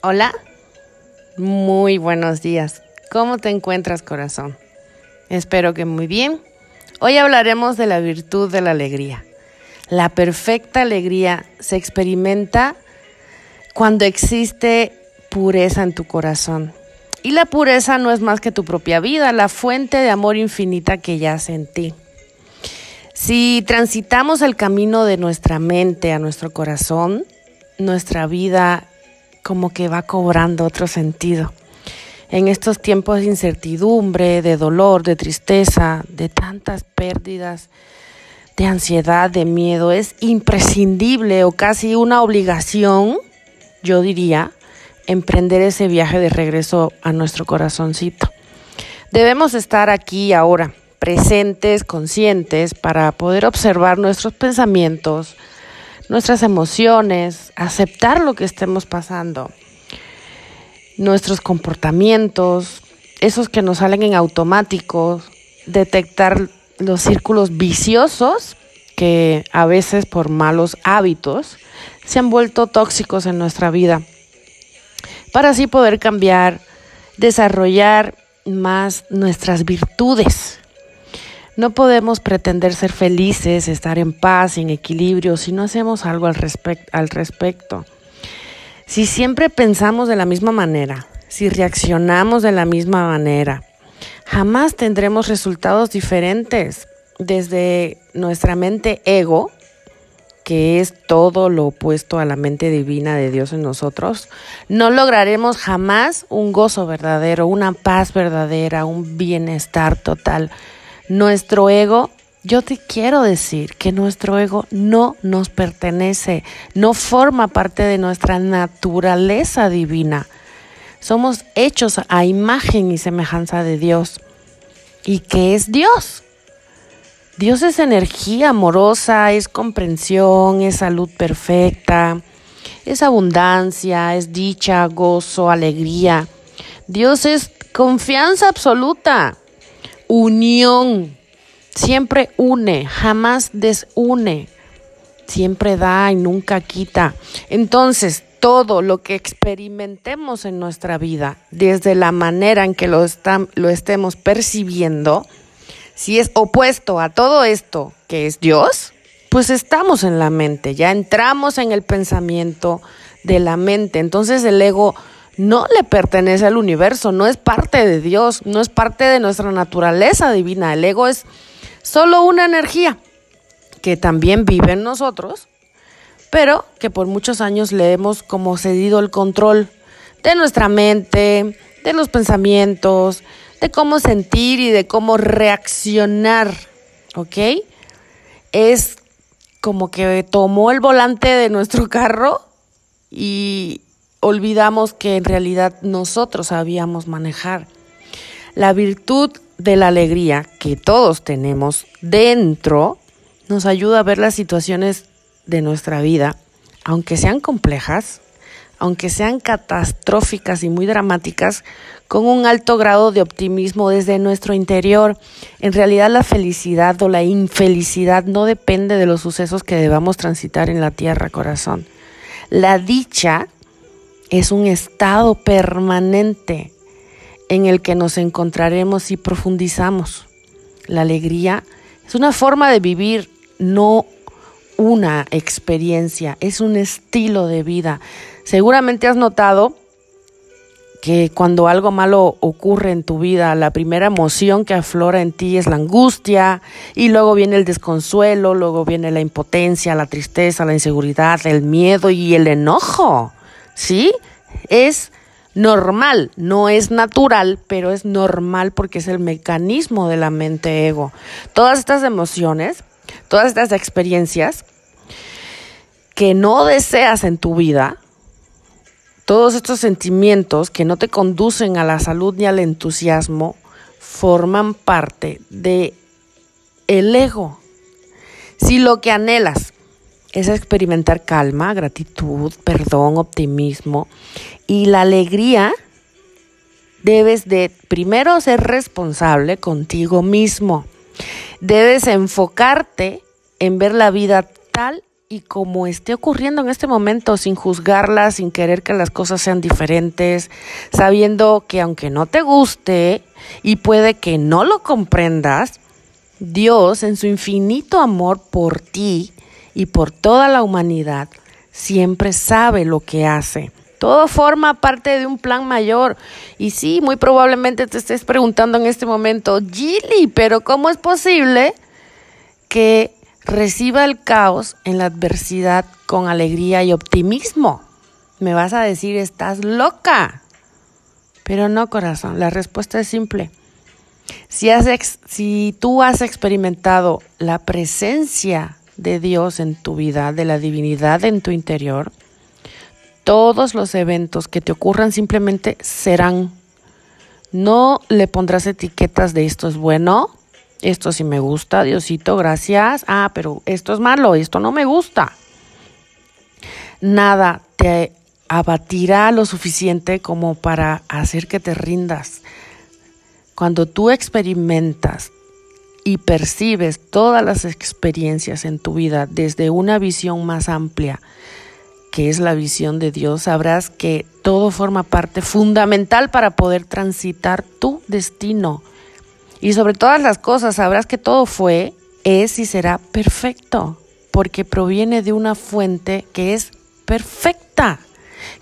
Hola, muy buenos días. ¿Cómo te encuentras, corazón? Espero que muy bien. Hoy hablaremos de la virtud de la alegría. La perfecta alegría se experimenta cuando existe pureza en tu corazón. Y la pureza no es más que tu propia vida, la fuente de amor infinita que yace en ti. Si transitamos el camino de nuestra mente a nuestro corazón, nuestra vida como que va cobrando otro sentido. En estos tiempos de incertidumbre, de dolor, de tristeza, de tantas pérdidas, de ansiedad, de miedo, es imprescindible o casi una obligación, yo diría, emprender ese viaje de regreso a nuestro corazoncito. Debemos estar aquí ahora, presentes, conscientes, para poder observar nuestros pensamientos, nuestras emociones, aceptar lo que estemos pasando, nuestros comportamientos, esos que nos salen en automático, detectar los círculos viciosos que a veces por malos hábitos se han vuelto tóxicos en nuestra vida, para así poder cambiar, desarrollar más nuestras virtudes, no podemos pretender ser felices, estar en paz, en equilibrio, si no hacemos algo al, al respecto. Si siempre pensamos de la misma manera, si reaccionamos de la misma manera, jamás tendremos resultados diferentes desde nuestra mente ego, que es todo lo opuesto a la mente divina de Dios en nosotros, no lograremos jamás un gozo verdadero, una paz verdadera, un bienestar total. Nuestro ego, yo te quiero decir que nuestro ego no nos pertenece, no forma parte de nuestra naturaleza divina. Somos hechos a imagen y semejanza de Dios. ¿Y qué es Dios? Dios es energía amorosa, es comprensión, es salud perfecta, es abundancia, es dicha, gozo, alegría. Dios es confianza absoluta unión. Siempre une, jamás desune. Siempre da y nunca quita. Entonces, todo lo que experimentemos en nuestra vida, desde la manera en que lo, lo estemos percibiendo, si es opuesto a todo esto que es Dios, pues estamos en la mente, ya entramos en el pensamiento de la mente. Entonces el ego no le pertenece al universo, no es parte de Dios, no es parte de nuestra naturaleza divina. El ego es solo una energía que también vive en nosotros, pero que por muchos años le hemos como cedido el control de nuestra mente, de los pensamientos, de cómo sentir y de cómo reaccionar, ¿ok? Es como que tomó el volante de nuestro carro y olvidamos que en realidad nosotros sabíamos manejar. La virtud de la alegría que todos tenemos dentro nos ayuda a ver las situaciones de nuestra vida, aunque sean complejas, aunque sean catastróficas y muy dramáticas, con un alto grado de optimismo desde nuestro interior. En realidad la felicidad o la infelicidad no depende de los sucesos que debamos transitar en la tierra, corazón. La dicha es un estado permanente en el que nos encontraremos y profundizamos. La alegría es una forma de vivir, no una experiencia, es un estilo de vida. Seguramente has notado que cuando algo malo ocurre en tu vida, la primera emoción que aflora en ti es la angustia y luego viene el desconsuelo, luego viene la impotencia, la tristeza, la inseguridad, el miedo y el enojo. ¿Sí? Es normal, no es natural, pero es normal porque es el mecanismo de la mente ego. Todas estas emociones, todas estas experiencias que no deseas en tu vida, todos estos sentimientos que no te conducen a la salud ni al entusiasmo, forman parte de el ego. Si lo que anhelas es experimentar calma, gratitud, perdón, optimismo y la alegría. Debes de primero ser responsable contigo mismo. Debes enfocarte en ver la vida tal y como esté ocurriendo en este momento, sin juzgarla, sin querer que las cosas sean diferentes, sabiendo que aunque no te guste y puede que no lo comprendas, Dios en su infinito amor por ti y por toda la humanidad siempre sabe lo que hace. Todo forma parte de un plan mayor. Y sí, muy probablemente te estés preguntando en este momento, Gilly, pero ¿cómo es posible que reciba el caos en la adversidad con alegría y optimismo? Me vas a decir, estás loca. Pero no, corazón, la respuesta es simple. Si, has si tú has experimentado la presencia de Dios en tu vida, de la divinidad en tu interior, todos los eventos que te ocurran simplemente serán. No le pondrás etiquetas de esto es bueno, esto sí me gusta, Diosito, gracias. Ah, pero esto es malo, esto no me gusta. Nada te abatirá lo suficiente como para hacer que te rindas. Cuando tú experimentas y percibes todas las experiencias en tu vida desde una visión más amplia, que es la visión de Dios, sabrás que todo forma parte fundamental para poder transitar tu destino. Y sobre todas las cosas sabrás que todo fue, es y será perfecto, porque proviene de una fuente que es perfecta,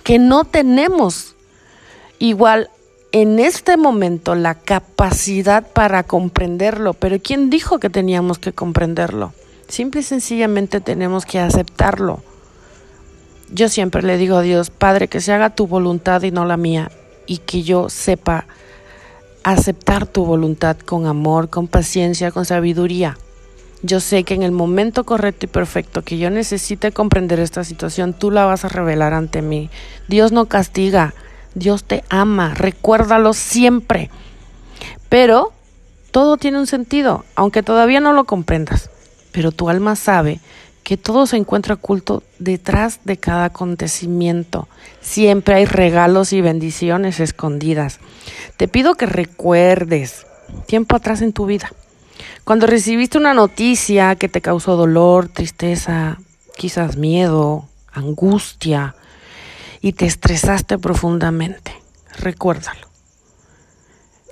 que no tenemos igual en este momento la capacidad para comprenderlo, pero ¿quién dijo que teníamos que comprenderlo? Simple y sencillamente tenemos que aceptarlo yo siempre le digo a Dios, Padre, que se haga tu voluntad y no la mía, y que yo sepa aceptar tu voluntad con amor, con paciencia, con sabiduría. Yo sé que en el momento correcto y perfecto que yo necesite comprender esta situación, tú la vas a revelar ante mí. Dios no castiga, Dios te ama, recuérdalo siempre. Pero todo tiene un sentido, aunque todavía no lo comprendas. Pero tu alma sabe que todo se encuentra oculto detrás de cada acontecimiento. Siempre hay regalos y bendiciones escondidas. Te pido que recuerdes tiempo atrás en tu vida, cuando recibiste una noticia que te causó dolor, tristeza, quizás miedo, angustia, y te estresaste profundamente. Recuérdalo.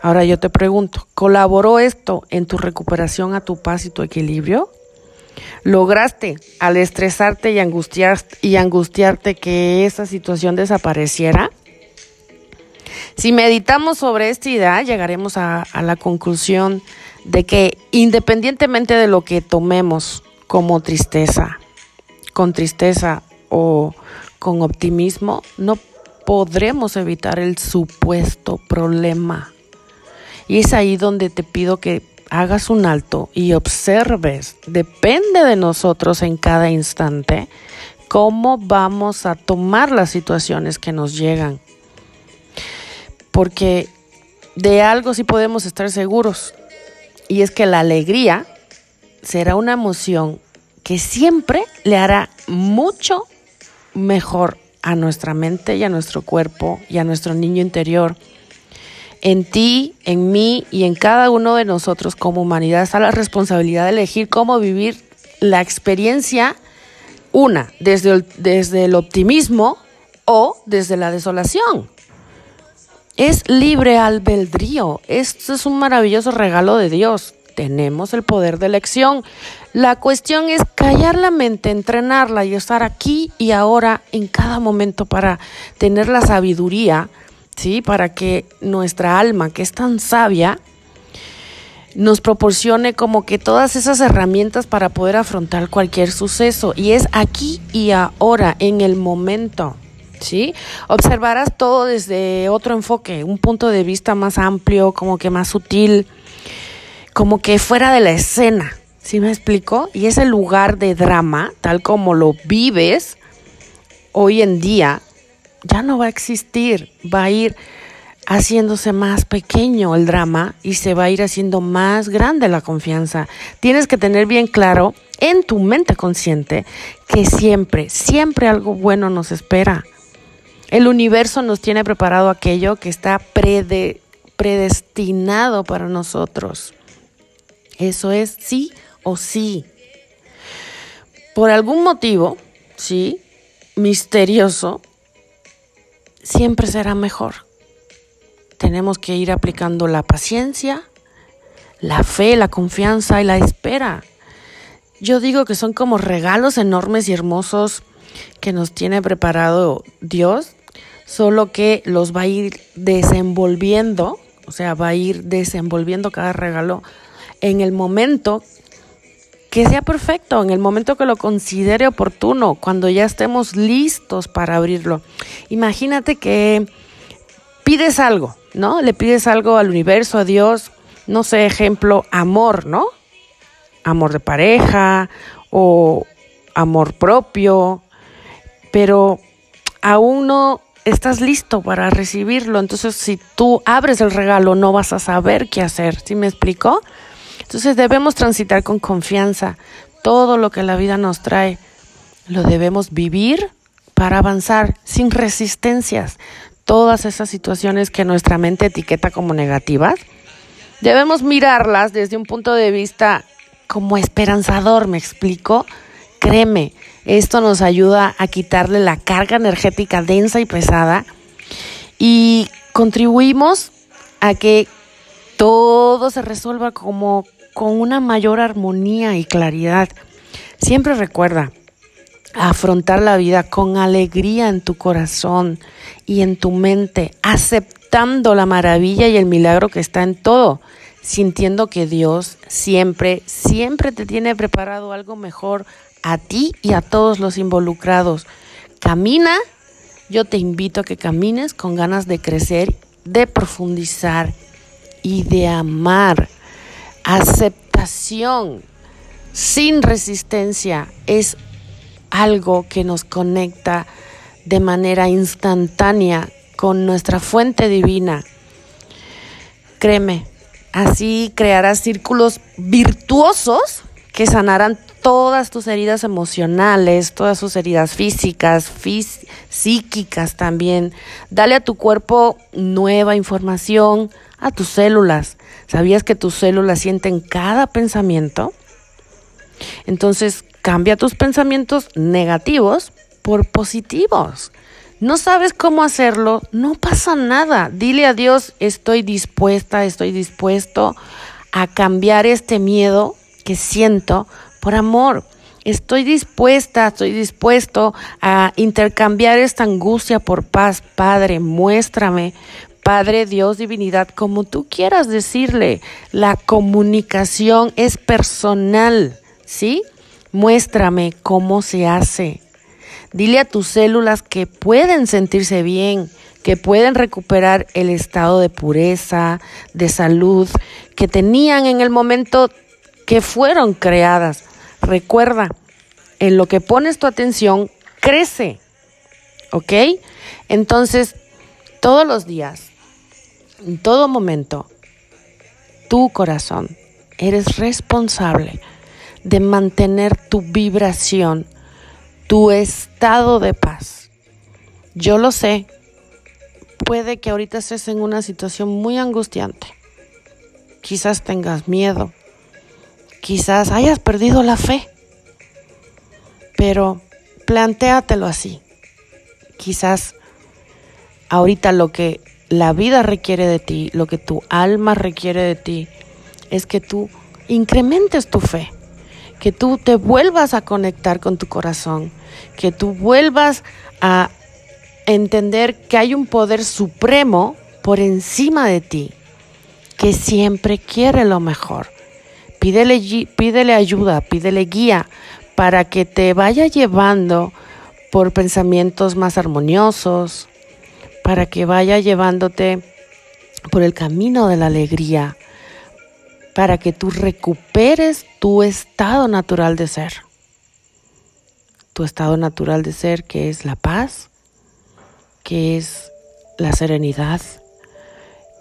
Ahora yo te pregunto, ¿colaboró esto en tu recuperación a tu paz y tu equilibrio? lograste al estresarte y, angustiarte que esa situación desapareciera? Si meditamos sobre esta idea, llegaremos a, a la conclusión de que independientemente de lo que tomemos como tristeza, con tristeza o con optimismo, no podremos evitar el supuesto problema. Y es ahí donde te pido que hagas un alto y observes, depende de nosotros en cada instante, cómo vamos a tomar las situaciones que nos llegan. Porque de algo sí podemos estar seguros, y es que la alegría será una emoción que siempre le hará mucho mejor a nuestra mente y a nuestro cuerpo y a nuestro niño interior en ti, en mí y en cada uno de nosotros como humanidad está la responsabilidad de elegir cómo vivir la experiencia, una, desde el, desde el optimismo o desde la desolación. Es libre albedrío. Esto es un maravilloso regalo de Dios. Tenemos el poder de elección. La cuestión es callar la mente, entrenarla y estar aquí y ahora en cada momento para tener la sabiduría ¿sí? Para que nuestra alma, que es tan sabia, nos proporcione como que todas esas herramientas para poder afrontar cualquier suceso. Y es aquí y ahora, en el momento. ¿Sí? Observarás todo desde otro enfoque, un punto de vista más amplio, como que más sutil, como que fuera de la escena. ¿Sí me explico? Y ese lugar de drama, tal como lo vives hoy en día, ya no va a existir, va a ir haciéndose más pequeño el drama y se va a ir haciendo más grande la confianza. Tienes que tener bien claro en tu mente consciente que siempre, siempre algo bueno nos espera. El universo nos tiene preparado aquello que está predestinado para nosotros. Eso es sí o sí. por algún motivo, ¿sí? Misterioso, siempre será mejor. Tenemos que ir aplicando la paciencia, la fe, la confianza y la espera. Yo digo que son como regalos enormes y hermosos que nos tiene preparado Dios, solo que los va a ir desenvolviendo, o sea, va a ir desenvolviendo cada regalo en el momento que sea perfecto, en el momento que lo considere oportuno, cuando ya estemos listos para abrirlo. Imagínate que pides algo, ¿no? Le pides algo al universo, a Dios, no sé, ejemplo, amor, ¿no? Amor de pareja o amor propio, pero aún no estás listo para recibirlo. Entonces, si tú abres el regalo, no vas a saber qué hacer. ¿Sí me explico? Entonces, debemos transitar con confianza. Todo lo que la vida nos trae, lo debemos vivir para avanzar sin resistencias. Todas esas situaciones que nuestra mente etiqueta como negativas, Debemos mirarlas desde un punto de vista como esperanzador, ¿me explico? Créeme, esto nos ayuda a quitarle la carga energética densa y pesada y contribuimos a que todo se resuelva como con una mayor armonía y claridad. Siempre recuerda afrontar la vida con alegría en tu corazón y en tu mente, aceptando la maravilla y el milagro que está en todo sintiendo que Dios siempre, siempre te tiene preparado algo mejor a ti y a todos los involucrados. Camina, yo te invito a que camines con ganas de crecer, de profundizar y de amar. Aceptación sin resistencia es algo que nos conecta de manera instantánea con nuestra fuente divina. Créeme, Así crearás círculos virtuosos que sanarán todas tus heridas emocionales, todas tus heridas físicas, psíquicas también. Dale a tu cuerpo nueva información, a tus células. ¿Sabías que tus células sienten cada pensamiento? Entonces, cambia tus pensamientos negativos por positivos no sabes cómo hacerlo, no pasa nada. Dile a Dios, estoy dispuesta, estoy dispuesto a cambiar este miedo que siento por amor. Estoy dispuesta, estoy dispuesto a intercambiar esta angustia por paz. Padre, muéstrame, Padre, Dios, divinidad, como tú quieras decirle. La comunicación es personal, ¿sí? Muéstrame cómo se hace. Dile a tus células que pueden sentirse bien, que pueden recuperar el estado de pureza, de salud que tenían en el momento que fueron creadas. Recuerda, en lo que pones tu atención, crece. ¿Ok? Entonces, todos los días, en todo momento, tu corazón, eres responsable de mantener tu vibración tu estado de paz. Yo lo sé, puede que ahorita estés en una situación muy angustiante. Quizás tengas miedo, quizás hayas perdido la fe, pero plantéatelo así. Quizás ahorita lo que la vida requiere de ti, lo que tu alma requiere de ti, es que tú incrementes tu fe que tú te vuelvas a conectar con tu corazón, que tú vuelvas a entender que hay un poder supremo por encima de ti, que siempre quiere lo mejor. Pídele, pídele ayuda, pídele guía para que te vaya llevando por pensamientos más armoniosos, para que vaya llevándote por el camino de la alegría, para que tú recuperes tu estado natural de ser. Tu estado natural de ser que es la paz, que es la serenidad,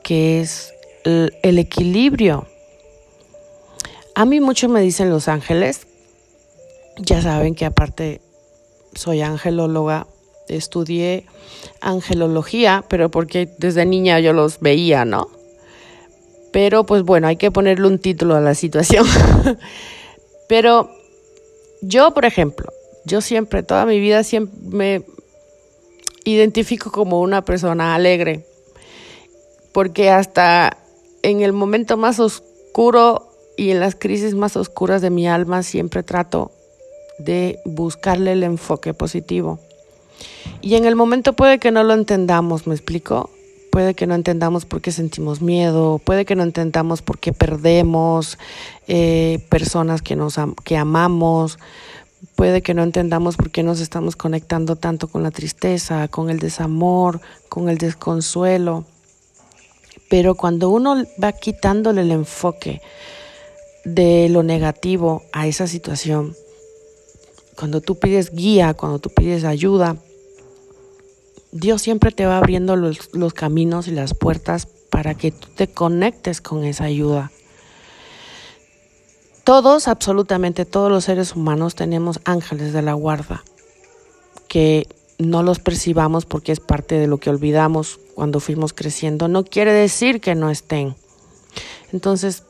que es el, equilibrio. A mí mucho me dicen los ángeles, ya saben que aparte soy angelóloga, estudié angelología, pero porque desde niña yo los veía, ¿no? Pero pues bueno, hay que ponerle un título a la situación. Pero Yo, por ejemplo, yo siempre, toda mi vida, siempre me identifico como una persona alegre, porque hasta en el momento más oscuro y en las crisis más oscuras de mi alma siempre trato de buscarle el enfoque positivo. Y en el momento puede que no lo entendamos, ¿me explico? Puede que no entendamos por qué sentimos miedo, puede que no entendamos por qué perdemos eh, personas que, nos que amamos, puede que no entendamos por qué nos estamos conectando tanto con la tristeza, con el desamor, con el desconsuelo. Pero cuando uno va quitándole el enfoque de lo negativo a esa situación, cuando tú pides guía, cuando tú pides ayuda, Dios siempre te va abriendo los, caminos y las puertas para que tú te conectes con esa ayuda. Todos, absolutamente todos los seres humanos tenemos ángeles de la guarda, que no los percibamos porque es parte de lo que olvidamos cuando fuimos creciendo. No quiere decir que no estén. Entonces,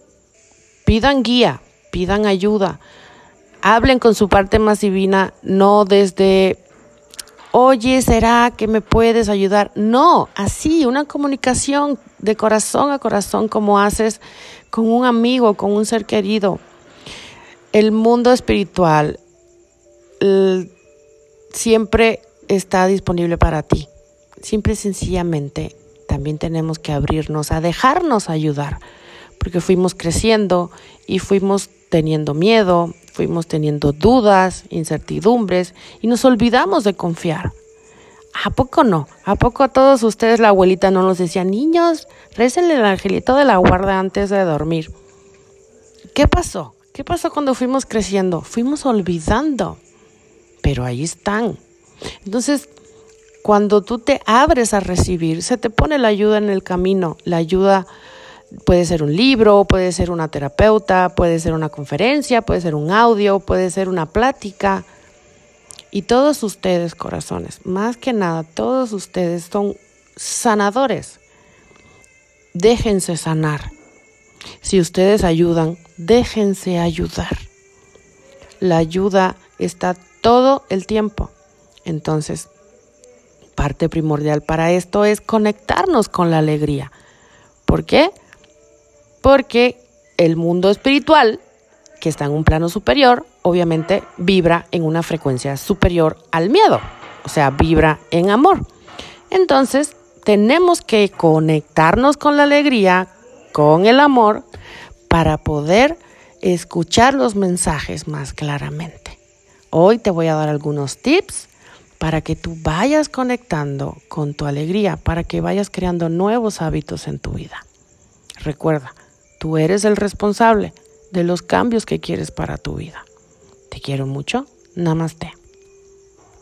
pidan guía, pidan ayuda, hablen con su parte más divina, no desde, oye, ¿será que me puedes ayudar? No, así, una comunicación de corazón a corazón como haces con un amigo, con un ser querido el mundo espiritual siempre está disponible para ti. Simple y sencillamente también tenemos que abrirnos a dejarnos ayudar, porque fuimos creciendo y fuimos teniendo miedo, fuimos teniendo dudas, incertidumbres y nos olvidamos de confiar. ¿A poco no? ¿A poco a todos ustedes la abuelita no nos decía, niños, récenle el angelito de la guarda antes de dormir? ¿Qué pasó? ¿Qué pasó cuando fuimos creciendo? Fuimos olvidando, pero ahí están. Entonces, cuando tú te abres a recibir, se te pone la ayuda en el camino. La ayuda puede ser un libro, puede ser una terapeuta, puede ser una conferencia, puede ser un audio, puede ser una plática. Y todos ustedes, corazones, más que nada, todos ustedes son sanadores. Déjense sanar. Si ustedes ayudan, déjense ayudar. La ayuda está todo el tiempo. Entonces, parte primordial para esto es conectarnos con la alegría. ¿Por qué? Porque el mundo espiritual, que está en un plano superior, obviamente vibra en una frecuencia superior al miedo, o sea, vibra en amor. Entonces, tenemos que conectarnos con la alegría, con el amor, para poder escuchar los mensajes más claramente. Hoy te voy a dar algunos tips para que tú vayas conectando con tu alegría, para que vayas creando nuevos hábitos en tu vida. Recuerda, tú eres el responsable de los cambios que quieres para tu vida. Te quiero mucho. Namaste.